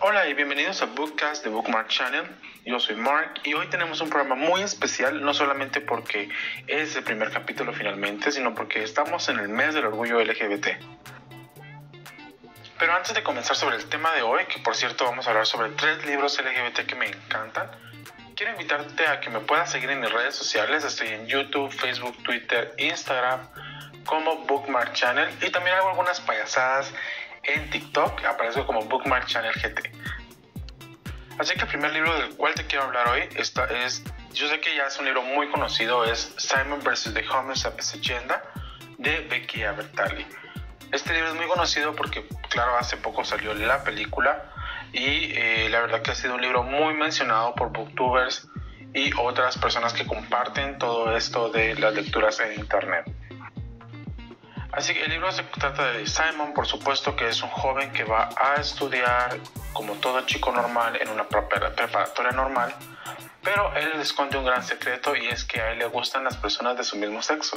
Hola y bienvenidos a Bookcast de Bookmark Channel. Yo soy Mark y hoy tenemos un programa muy especial, no solamente porque es el primer capítulo finalmente, sino porque estamos en el mes del orgullo LGBT. Pero antes de comenzar sobre el tema de hoy, que por cierto vamos a hablar sobre tres libros LGBT que me encantan, quiero invitarte a que me puedas seguir en mis redes sociales. Estoy en YouTube, Facebook, Twitter, Instagram como Bookmark Channel y también hago algunas payasadas en TikTok, aparezco como Bookmark Channel GT. Así que el primer libro del cual te quiero hablar hoy esta es, yo sé que ya es un libro muy conocido, es Simon vs. The Homo Sapiens Agenda de Becky Abertali. Este libro es muy conocido porque, claro, hace poco salió la película y eh, la verdad que ha sido un libro muy mencionado por booktubers y otras personas que comparten todo esto de las lecturas en internet. Así que el libro se trata de Simon, por supuesto que es un joven que va a estudiar como todo chico normal en una preparatoria normal, pero él esconde un gran secreto y es que a él le gustan las personas de su mismo sexo.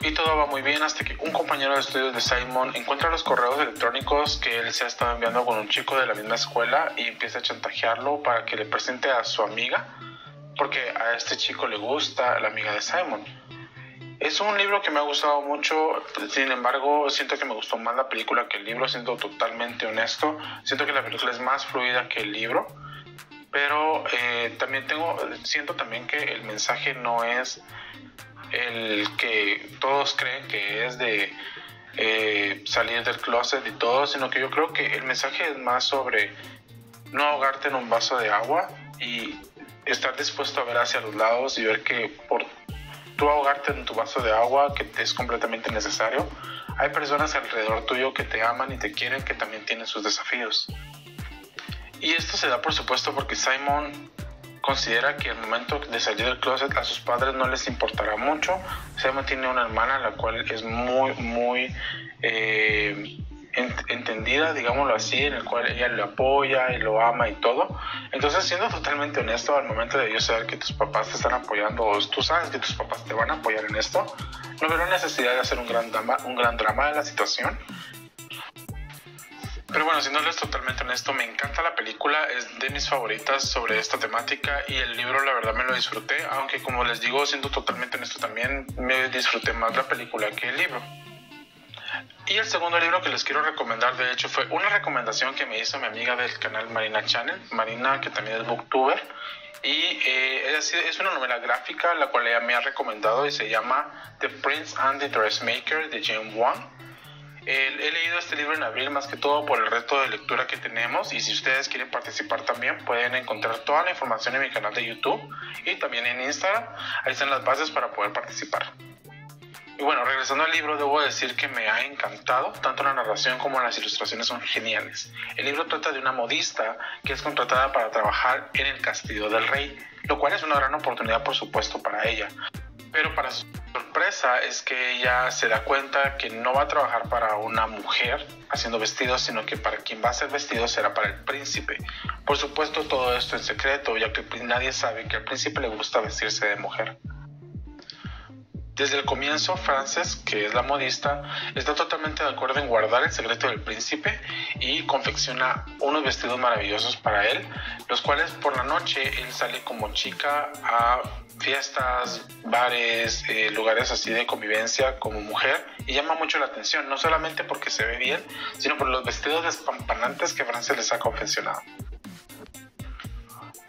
Y todo va muy bien hasta que un compañero de estudios de Simon encuentra los correos electrónicos que él se ha estado enviando con un chico de la misma escuela y empieza a chantajearlo para que le presente a su amiga, porque a este chico le gusta la amiga de Simon. Es un libro que me ha gustado mucho, sin embargo, siento que me gustó más la película que el libro, siendo totalmente honesto. Siento que la película es más fluida que el libro, pero eh, también tengo, siento también que el mensaje no es el que todos creen que es de eh, salir del closet y todo, sino que yo creo que el mensaje es más sobre no ahogarte en un vaso de agua y estar dispuesto a ver hacia los lados y ver que por tú ahogarte en tu vaso de agua, que es completamente necesario, hay personas alrededor tuyo que te aman y te quieren que también tienen sus desafíos. Y esto se da por supuesto porque Simon considera que el momento de salir del closet a sus padres no les importará mucho. Simon tiene una hermana la cual es muy, muy eh, entendida, digámoslo así, en el cual ella le apoya y lo ama y todo. Entonces, siendo totalmente honesto, al momento de yo saber que tus papás te están apoyando o tú sabes que tus papás te van a apoyar en esto, no veo necesidad de hacer un gran drama, un gran drama de la situación. Pero bueno, siéndoles totalmente honesto, me encanta la película, es de mis favoritas sobre esta temática y el libro la verdad me lo disfruté, aunque como les digo, siendo totalmente honesto también, me disfruté más la película que el libro. Y el segundo libro que les quiero recomendar, de hecho, fue una recomendación que me hizo mi amiga del canal Marina Channel, Marina, que también es booktuber. Y eh, es, es, una novela gráfica, la cual ella me ha recomendado y se llama The Prince and the Dressmaker de Jane Wang. he leído este libro en abril más que todo por el reto de lectura que tenemos y si ustedes quieren participar también pueden encontrar toda la información en mi canal de YouTube y también en Instagram. Ahí están las bases para poder participar. Y bueno, regresando al libro, debo decir que me ha encantado, tanto la narración como las ilustraciones son geniales. El libro trata de una modista que es contratada para trabajar en el castillo del rey, lo cual es una gran oportunidad por supuesto para ella. Pero para su sorpresa es que ella se da cuenta que no va a trabajar para una mujer haciendo vestidos, sino que para quien va a hacer vestidos será para el príncipe. Por supuesto todo esto en secreto, ya que nadie sabe que al príncipe le gusta vestirse de mujer. Desde el comienzo, Frances, que es la modista, está totalmente de acuerdo en guardar el secreto del príncipe y confecciona unos vestidos maravillosos para él, los cuales por la noche él sale como chica a fiestas, bares, eh, lugares así de convivencia como mujer y llama mucho la atención, no solamente porque se ve bien, sino por los vestidos despampanantes que Frances les ha confeccionado.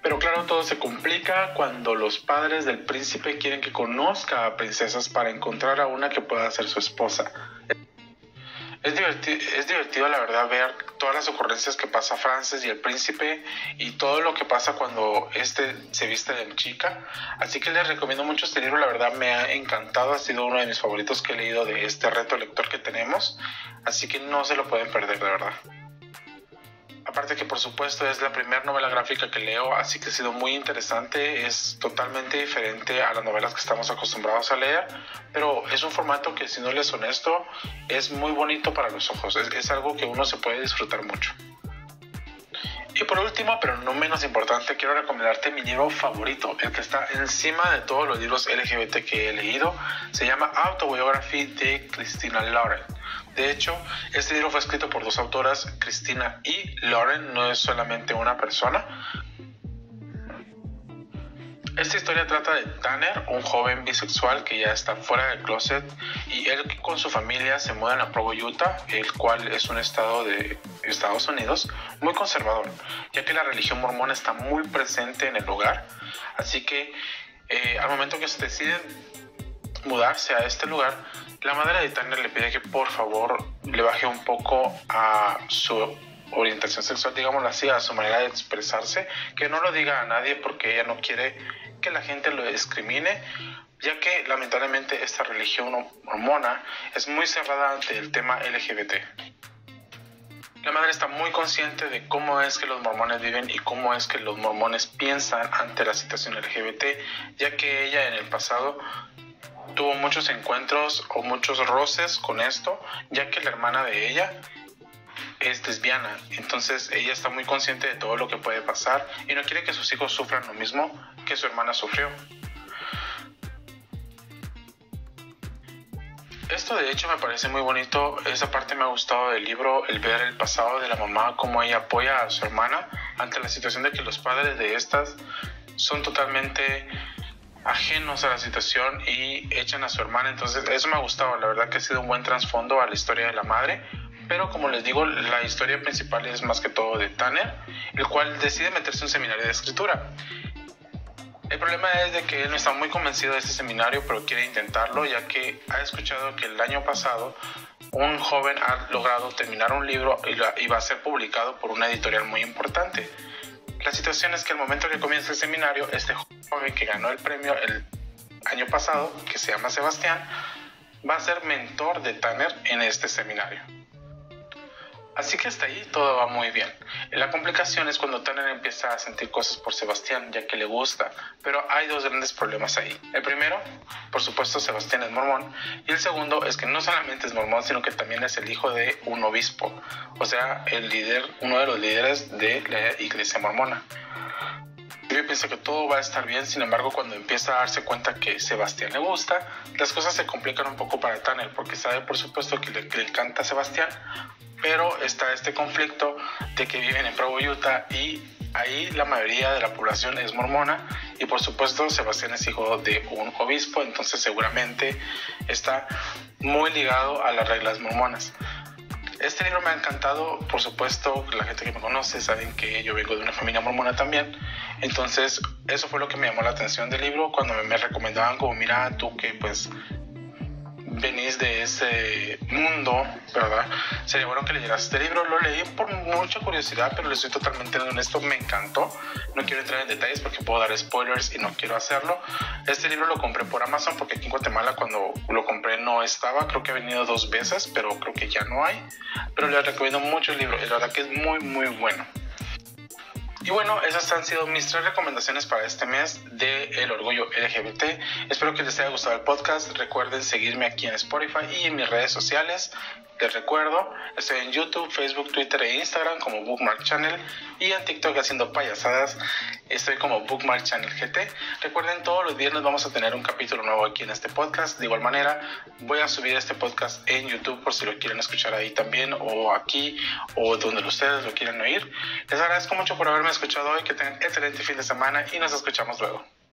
Pero claro, todo se complica cuando los padres del príncipe quieren que conozca a princesas para encontrar a una que pueda ser su esposa. Es divertido, es divertido, la verdad, ver todas las ocurrencias que pasa Frances y el príncipe y todo lo que pasa cuando este se viste de chica. Así que les recomiendo mucho este libro, la verdad me ha encantado, ha sido uno de mis favoritos que he leído de este reto lector que tenemos. Así que no se lo pueden perder, de verdad. Aparte que por supuesto es la primera novela gráfica que leo, así que ha sido muy interesante, es totalmente diferente a las novelas que estamos acostumbrados a leer, pero es un formato que si no les honesto es muy bonito para los ojos, es, es algo que uno se puede disfrutar mucho. Y por último, pero no menos importante, quiero recomendarte mi libro favorito, el que está encima de todos los libros LGBT que he leído. Se llama Autobiography de Christina Lauren De hecho, este libro fue escrito por dos autoras, Cristina y Lauren, no es solamente una persona. Esta historia trata de Tanner, un joven bisexual que ya está fuera del closet y él con su familia se mudan a Provo, Utah, el cual es un estado de Estados Unidos muy conservador, ya que la religión mormona está muy presente en el lugar. Así que eh, al momento que se deciden mudarse a este lugar, la madre de Tanner le pide que por favor le baje un poco a su orientación sexual, digámoslo así, a su manera de expresarse, que no lo diga a nadie porque ella no quiere que la gente lo discrimine, ya que lamentablemente esta religión mormona es muy cerrada ante el tema LGBT. La madre está muy consciente de cómo es que los mormones viven y cómo es que los mormones piensan ante la situación LGBT, ya que ella en el pasado tuvo muchos encuentros o muchos roces con esto, ya que la hermana de ella es lesbiana, entonces ella está muy consciente de todo lo que puede pasar y no quiere que sus hijos sufran lo mismo que su hermana sufrió. Esto de hecho me parece muy bonito, esa parte me ha gustado del libro, el ver el pasado de la mamá, cómo ella apoya a su hermana ante la situación de que los padres de estas son totalmente ajenos a la situación y echan a su hermana, entonces eso me ha gustado, la verdad que ha sido un buen trasfondo a la historia de la madre, pero como les digo, la historia principal es más que todo de Tanner, el cual decide meterse en un seminario de escritura. El problema es de que él no está muy convencido de este seminario, pero quiere intentarlo, ya que ha escuchado que el año pasado un joven ha logrado terminar un libro y va a ser publicado por una editorial muy importante. La situación es que al momento que comienza el seminario, este joven que ganó el premio el año pasado, que se llama Sebastián, va a ser mentor de Tanner en este seminario. Así que hasta ahí todo va muy bien. La complicación es cuando Tanner empieza a sentir cosas por Sebastián, ya que le gusta, pero hay dos grandes problemas ahí. El primero, por supuesto, Sebastián es mormón, y el segundo es que no solamente es mormón, sino que también es el hijo de un obispo, o sea, el líder, uno de los líderes de la iglesia mormona. Yo pienso que todo va a estar bien, sin embargo, cuando empieza a darse cuenta que Sebastián le gusta, las cosas se complican un poco para Tanner, porque sabe por supuesto que le, que le encanta a Sebastián, pero está este conflicto de que viven en Provo, Utah y ahí la mayoría de la población es mormona y por supuesto Sebastián es hijo de un obispo, entonces seguramente está muy ligado a las reglas mormonas. Este libro me ha encantado, por supuesto, la gente que me conoce saben que yo vengo de una familia mormona también, entonces eso fue lo que me llamó la atención del libro cuando me recomendaban como mira tú que pues venís de ese mundo, ¿verdad? Sería bueno que leyeras este libro. Lo leí por mucha curiosidad, pero le estoy totalmente honesto, me encantó. No quiero entrar en detalles porque puedo dar spoilers y no quiero hacerlo. Este libro lo compré por Amazon porque aquí en Guatemala cuando lo compré no estaba. Creo que ha venido dos veces, pero creo que ya no hay. Pero le recomiendo mucho el libro. La verdad que es muy, muy bueno. Y bueno, esas han sido mis tres recomendaciones para este mes de El Orgullo LGBT. Espero que les haya gustado el podcast. Recuerden seguirme aquí en Spotify y en mis redes sociales. Les recuerdo, estoy en YouTube, Facebook, Twitter e Instagram como Bookmark Channel y en TikTok haciendo payasadas. Estoy como Bookmark Channel GT. Recuerden, todos los viernes vamos a tener un capítulo nuevo aquí en este podcast. De igual manera, voy a subir este podcast en YouTube por si lo quieren escuchar ahí también o aquí o donde ustedes lo quieran oír. Les agradezco mucho por haberme escuchado hoy. Que tengan excelente fin de semana y nos escuchamos luego.